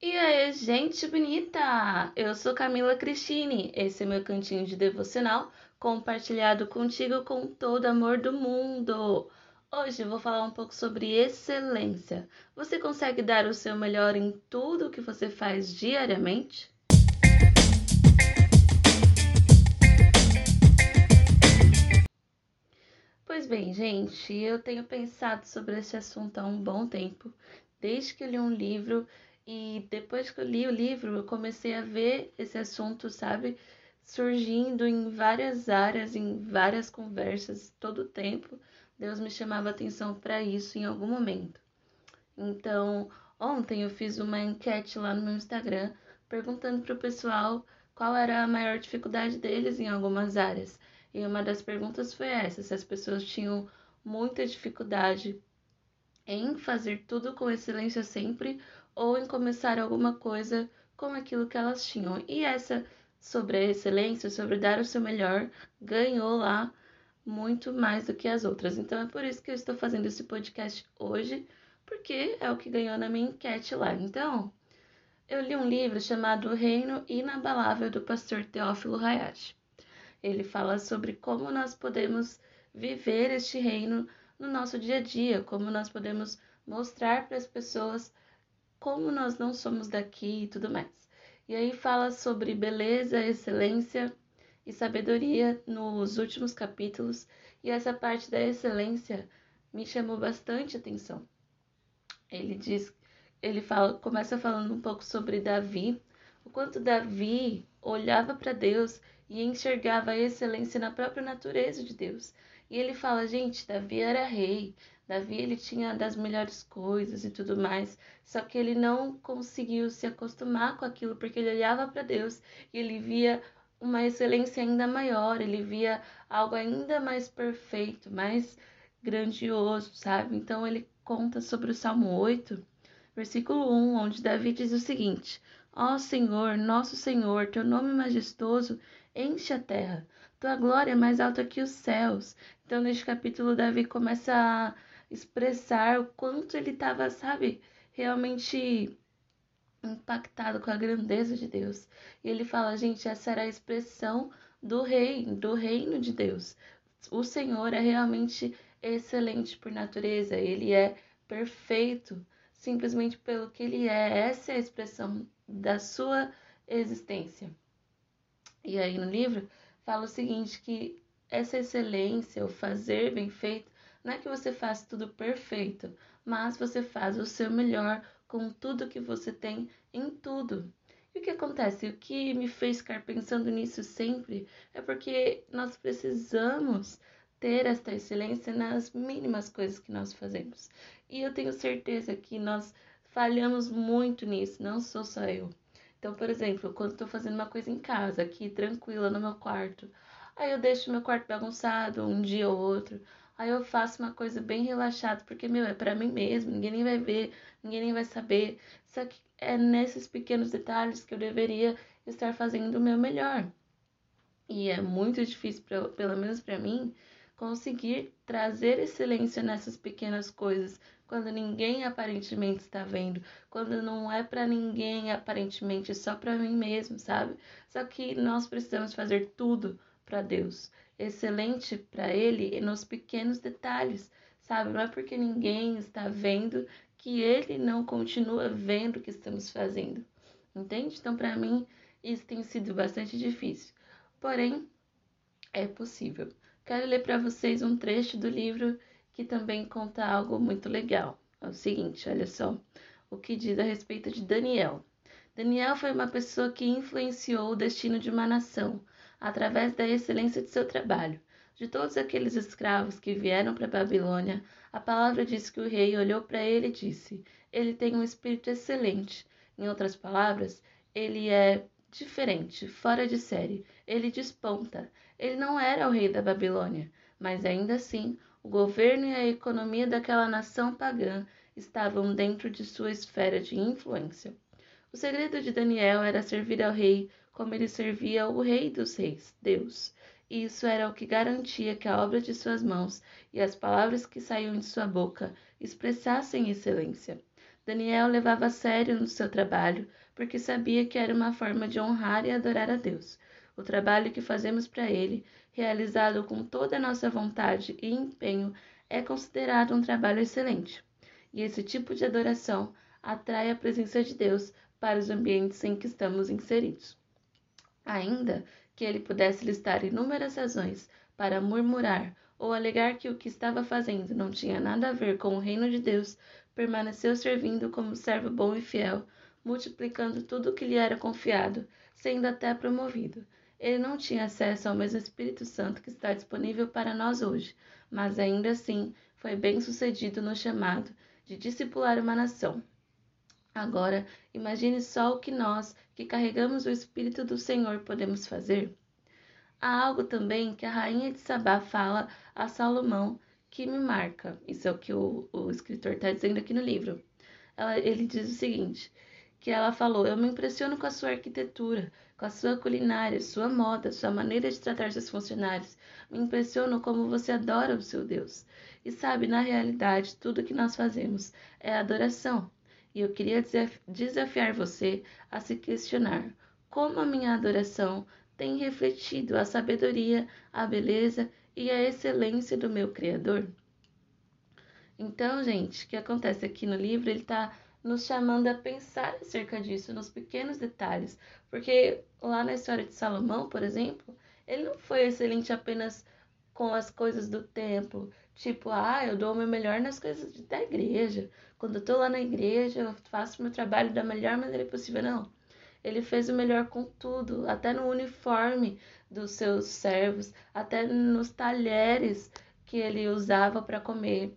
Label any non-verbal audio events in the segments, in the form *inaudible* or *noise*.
E aí, gente bonita! Eu sou Camila Cristine. Esse é meu cantinho de devocional compartilhado contigo com todo amor do mundo. Hoje eu vou falar um pouco sobre excelência. Você consegue dar o seu melhor em tudo que você faz diariamente? Pois bem, gente, eu tenho pensado sobre esse assunto há um bom tempo, desde que li um livro e depois que eu li o livro, eu comecei a ver esse assunto, sabe, surgindo em várias áreas, em várias conversas, todo o tempo. Deus me chamava atenção para isso em algum momento. Então, ontem eu fiz uma enquete lá no meu Instagram perguntando para o pessoal qual era a maior dificuldade deles em algumas áreas. E uma das perguntas foi essa: se as pessoas tinham muita dificuldade em fazer tudo com excelência sempre ou em começar alguma coisa com aquilo que elas tinham. E essa sobre a excelência, sobre dar o seu melhor, ganhou lá muito mais do que as outras. Então é por isso que eu estou fazendo esse podcast hoje, porque é o que ganhou na minha enquete lá. Então, eu li um livro chamado O Reino Inabalável do pastor Teófilo Hayashi. Ele fala sobre como nós podemos viver este reino no nosso dia a dia, como nós podemos mostrar para as pessoas como nós não somos daqui e tudo mais. E aí fala sobre beleza, excelência e sabedoria nos últimos capítulos, e essa parte da excelência me chamou bastante atenção. Ele diz, ele fala, começa falando um pouco sobre Davi, o quanto Davi olhava para Deus e enxergava a excelência na própria natureza de Deus. E ele fala, gente, Davi era rei, Davi ele tinha das melhores coisas e tudo mais, só que ele não conseguiu se acostumar com aquilo porque ele olhava para Deus e ele via uma excelência ainda maior, ele via algo ainda mais perfeito, mais grandioso, sabe? Então ele conta sobre o Salmo 8, versículo 1, onde Davi diz o seguinte: Ó Senhor, nosso Senhor, teu nome majestoso enche a terra. Tua glória é mais alta que os céus. Então, neste capítulo, Davi começa a expressar o quanto ele estava, sabe, realmente impactado com a grandeza de Deus. E ele fala, gente, essa era a expressão do rei, do reino de Deus. O Senhor é realmente excelente por natureza, ele é perfeito simplesmente pelo que ele é. Essa é a expressão da sua existência. E aí no livro fala o seguinte que essa excelência, o fazer bem feito, não é que você faz tudo perfeito, mas você faz o seu melhor com tudo que você tem em tudo. E o que acontece? O que me fez ficar pensando nisso sempre é porque nós precisamos ter esta excelência nas mínimas coisas que nós fazemos. E eu tenho certeza que nós falhamos muito nisso, não sou só eu. Então, por exemplo, quando estou fazendo uma coisa em casa, aqui tranquila no meu quarto, aí eu deixo meu quarto bagunçado um dia ou outro, Aí eu faço uma coisa bem relaxada, porque, meu, é para mim mesmo, ninguém nem vai ver, ninguém nem vai saber. Só que é nesses pequenos detalhes que eu deveria estar fazendo o meu melhor. E é muito difícil, pra, pelo menos para mim, conseguir trazer excelência nessas pequenas coisas, quando ninguém aparentemente está vendo, quando não é para ninguém aparentemente, é só para mim mesmo, sabe? Só que nós precisamos fazer tudo para Deus excelente para ele nos pequenos detalhes, sabe? Não é porque ninguém está vendo que ele não continua vendo o que estamos fazendo, entende? Então, para mim, isso tem sido bastante difícil, porém, é possível. Quero ler para vocês um trecho do livro que também conta algo muito legal. É o seguinte, olha só o que diz a respeito de Daniel. Daniel foi uma pessoa que influenciou o destino de uma nação através da excelência de seu trabalho. De todos aqueles escravos que vieram para Babilônia, a palavra diz que o rei olhou para ele e disse: Ele tem um espírito excelente. Em outras palavras, ele é diferente, fora de série. Ele desponta. Ele não era o rei da Babilônia, mas ainda assim, o governo e a economia daquela nação pagã estavam dentro de sua esfera de influência. O segredo de Daniel era servir ao rei como ele servia o Rei dos Reis, Deus. Isso era o que garantia que a obra de suas mãos e as palavras que saíam de sua boca expressassem excelência. Daniel levava a sério no seu trabalho, porque sabia que era uma forma de honrar e adorar a Deus. O trabalho que fazemos para Ele, realizado com toda a nossa vontade e empenho, é considerado um trabalho excelente. E esse tipo de adoração atrai a presença de Deus para os ambientes em que estamos inseridos. Ainda que ele pudesse listar inúmeras razões para murmurar ou alegar que o que estava fazendo não tinha nada a ver com o reino de Deus, permaneceu servindo como servo bom e fiel, multiplicando tudo o que lhe era confiado, sendo até promovido. Ele não tinha acesso ao mesmo Espírito Santo que está disponível para nós hoje, mas ainda assim foi bem sucedido no chamado de discipular uma nação. Agora, imagine só o que nós, que carregamos o Espírito do Senhor, podemos fazer. Há algo também que a rainha de Sabá fala a Salomão que me marca. Isso é o que o, o escritor está dizendo aqui no livro. Ela, ele diz o seguinte: que ela falou, eu me impressiono com a sua arquitetura, com a sua culinária, sua moda, sua maneira de tratar seus funcionários. Me impressiono como você adora o seu Deus. E sabe, na realidade, tudo que nós fazemos é adoração. E eu queria desafiar você a se questionar como a minha adoração tem refletido a sabedoria, a beleza e a excelência do meu Criador. Então, gente, o que acontece aqui no livro, ele está nos chamando a pensar acerca disso, nos pequenos detalhes. Porque lá na história de Salomão, por exemplo, ele não foi excelente apenas com as coisas do templo. Tipo, ah, eu dou o meu melhor nas coisas da igreja. Quando eu tô lá na igreja, eu faço meu trabalho da melhor maneira possível. Não. Ele fez o melhor com tudo, até no uniforme dos seus servos, até nos talheres que ele usava para comer.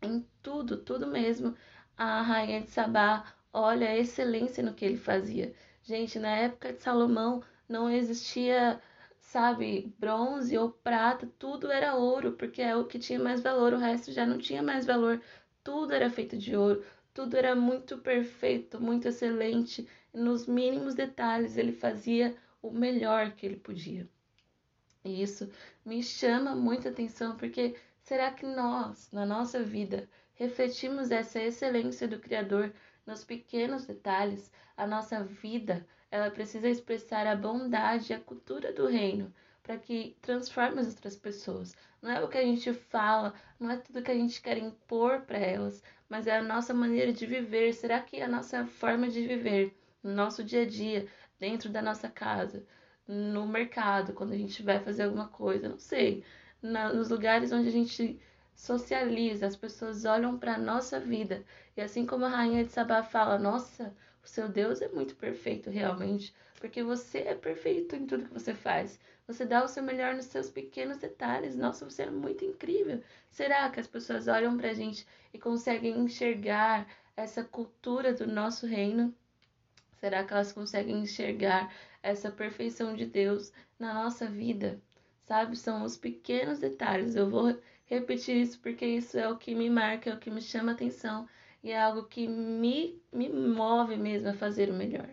Em tudo, tudo mesmo. A rainha de Sabá olha a excelência no que ele fazia. Gente, na época de Salomão não existia sabe, bronze ou prata, tudo era ouro, porque é o que tinha mais valor, o resto já não tinha mais valor. Tudo era feito de ouro, tudo era muito perfeito, muito excelente. Nos mínimos detalhes, ele fazia o melhor que ele podia. E isso me chama muita atenção, porque será que nós, na nossa vida, refletimos essa excelência do Criador nos pequenos detalhes? A nossa vida ela precisa expressar a bondade e a cultura do reino para que transforme as outras pessoas. Não é o que a gente fala, não é tudo que a gente quer impor para elas, mas é a nossa maneira de viver. Será que a nossa forma de viver no nosso dia a dia, dentro da nossa casa, no mercado, quando a gente vai fazer alguma coisa, não sei, na, nos lugares onde a gente socializa, as pessoas olham para nossa vida. E assim como a rainha de Sabá fala, nossa, o seu Deus é muito perfeito, realmente, porque você é perfeito em tudo que você faz. Você dá o seu melhor nos seus pequenos detalhes. Nossa, você é muito incrível. Será que as pessoas olham pra gente e conseguem enxergar essa cultura do nosso reino? Será que elas conseguem enxergar essa perfeição de Deus na nossa vida? Sabe, são os pequenos detalhes. Eu vou repetir isso porque isso é o que me marca, é o que me chama atenção e é algo que me, me move mesmo a fazer o melhor.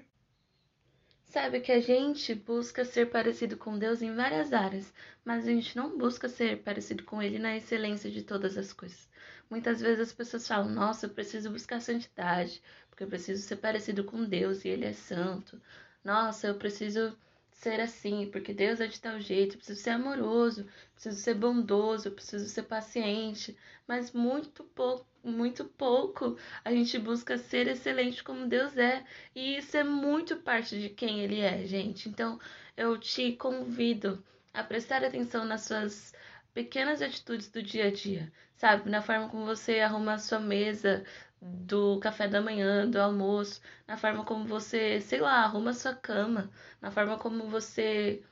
Sabe que a gente busca ser parecido com Deus em várias áreas, mas a gente não busca ser parecido com Ele na excelência de todas as coisas. Muitas vezes as pessoas falam: Nossa, eu preciso buscar santidade, porque eu preciso ser parecido com Deus e Ele é santo. Nossa, eu preciso ser assim, porque Deus é de tal jeito, eu preciso ser amoroso, preciso ser bondoso, preciso ser paciente, mas muito pouco, muito pouco a gente busca ser excelente como Deus é, e isso é muito parte de quem ele é, gente. Então, eu te convido a prestar atenção nas suas pequenas atitudes do dia a dia, sabe? Na forma como você arruma a sua mesa, do café da manhã, do almoço, na forma como você, sei lá, arruma sua cama, na forma como você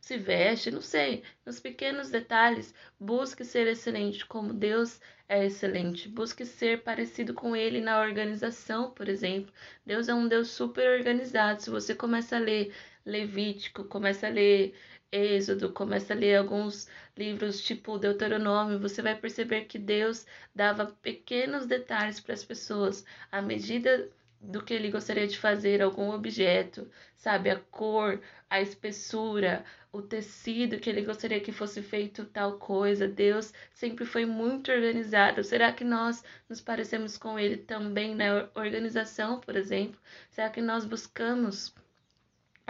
se veste, não sei, nos pequenos detalhes, busque ser excelente como Deus é excelente. Busque ser parecido com ele na organização, por exemplo. Deus é um Deus super organizado. Se você começa a ler Levítico, começa a ler Êxodo, começa a ler alguns livros tipo Deuteronômio, você vai perceber que Deus dava pequenos detalhes para as pessoas à medida do que ele gostaria de fazer algum objeto, sabe? A cor, a espessura, o tecido que ele gostaria que fosse feito tal coisa. Deus sempre foi muito organizado. Será que nós nos parecemos com ele também na organização, por exemplo? Será que nós buscamos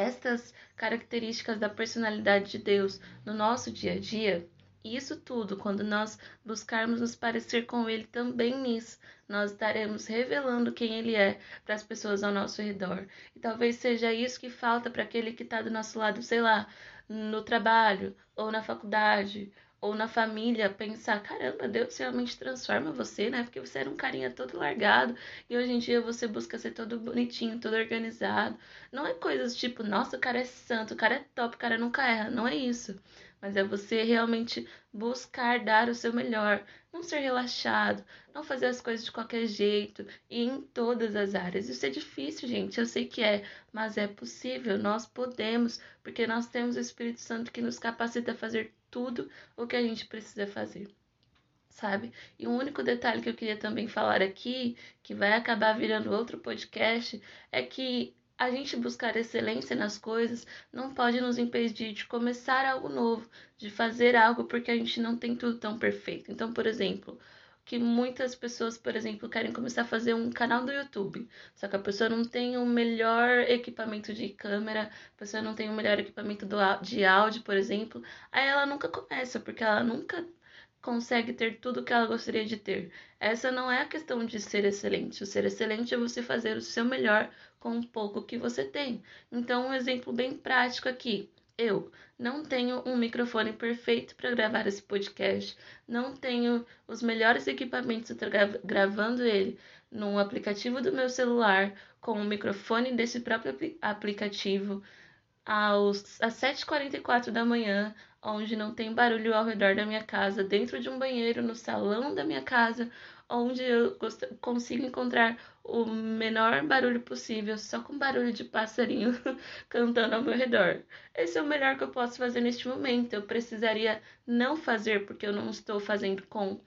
estas características da personalidade de Deus no nosso dia a dia? E isso tudo, quando nós buscarmos nos parecer com Ele também nisso, nós estaremos revelando quem Ele é para as pessoas ao nosso redor. E talvez seja isso que falta para aquele que está do nosso lado, sei lá, no trabalho, ou na faculdade, ou na família, pensar: caramba, Deus realmente transforma você, né? Porque você era um carinha todo largado e hoje em dia você busca ser todo bonitinho, todo organizado. Não é coisas tipo: nossa, o cara é santo, o cara é top, o cara nunca erra. Não é isso mas é você realmente buscar dar o seu melhor, não ser relaxado, não fazer as coisas de qualquer jeito e em todas as áreas. Isso é difícil, gente, eu sei que é, mas é possível, nós podemos, porque nós temos o Espírito Santo que nos capacita a fazer tudo o que a gente precisa fazer. Sabe? E um único detalhe que eu queria também falar aqui, que vai acabar virando outro podcast, é que a gente buscar excelência nas coisas não pode nos impedir de começar algo novo, de fazer algo porque a gente não tem tudo tão perfeito. Então, por exemplo, que muitas pessoas, por exemplo, querem começar a fazer um canal do YouTube, só que a pessoa não tem o melhor equipamento de câmera, a pessoa não tem o melhor equipamento do, de áudio, por exemplo, aí ela nunca começa, porque ela nunca consegue ter tudo que ela gostaria de ter. Essa não é a questão de ser excelente. O ser excelente é você fazer o seu melhor com o pouco que você tem. Então, um exemplo bem prático aqui. Eu não tenho um microfone perfeito para gravar esse podcast, não tenho os melhores equipamentos para gravando ele no aplicativo do meu celular, com o microfone desse próprio aplicativo, aos, às 7h44 da manhã, onde não tem barulho ao redor da minha casa, dentro de um banheiro, no salão da minha casa, onde eu consigo encontrar o menor barulho possível, só com barulho de passarinho *laughs* cantando ao meu redor. Esse é o melhor que eu posso fazer neste momento. Eu precisaria não fazer porque eu não estou fazendo com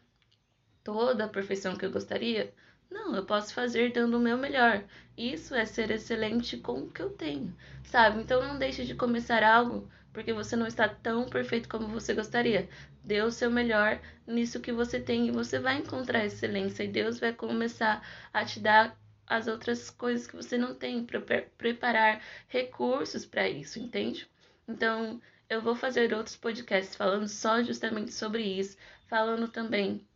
toda a perfeição que eu gostaria. Não, eu posso fazer dando o meu melhor. Isso é ser excelente com o que eu tenho, sabe? Então não deixe de começar algo porque você não está tão perfeito como você gostaria. Dê o seu melhor nisso que você tem e você vai encontrar excelência e Deus vai começar a te dar as outras coisas que você não tem para preparar recursos para isso, entende? Então, eu vou fazer outros podcasts falando só justamente sobre isso, falando também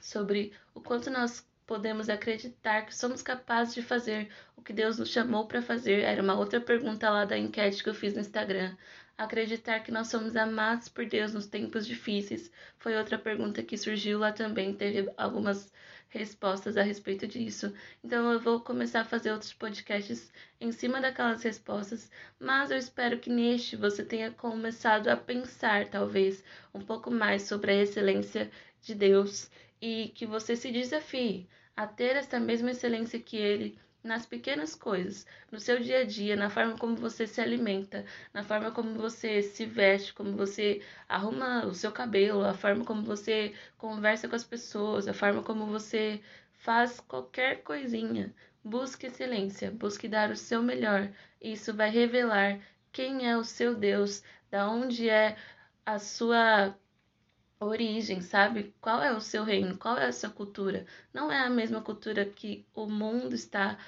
sobre o quanto nós podemos acreditar que somos capazes de fazer o que Deus nos chamou para fazer? Era uma outra pergunta lá da enquete que eu fiz no Instagram. Acreditar que nós somos amados por Deus nos tempos difíceis foi outra pergunta que surgiu lá também. Teve algumas respostas a respeito disso. Então eu vou começar a fazer outros podcasts em cima daquelas respostas, mas eu espero que neste você tenha começado a pensar talvez um pouco mais sobre a excelência de Deus e que você se desafie a ter essa mesma excelência que ele nas pequenas coisas, no seu dia a dia, na forma como você se alimenta, na forma como você se veste, como você arruma o seu cabelo, a forma como você conversa com as pessoas, a forma como você faz qualquer coisinha. Busque excelência, busque dar o seu melhor. Isso vai revelar quem é o seu Deus, da onde é a sua origem, sabe? Qual é o seu reino? Qual é a sua cultura? Não é a mesma cultura que o mundo está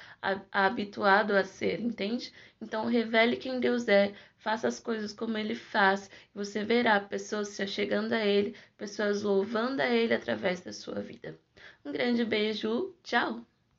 habituado a ser, entende? Então, revele quem Deus é, faça as coisas como ele faz, e você verá pessoas se chegando a ele, pessoas louvando a ele através da sua vida. Um grande beijo, tchau!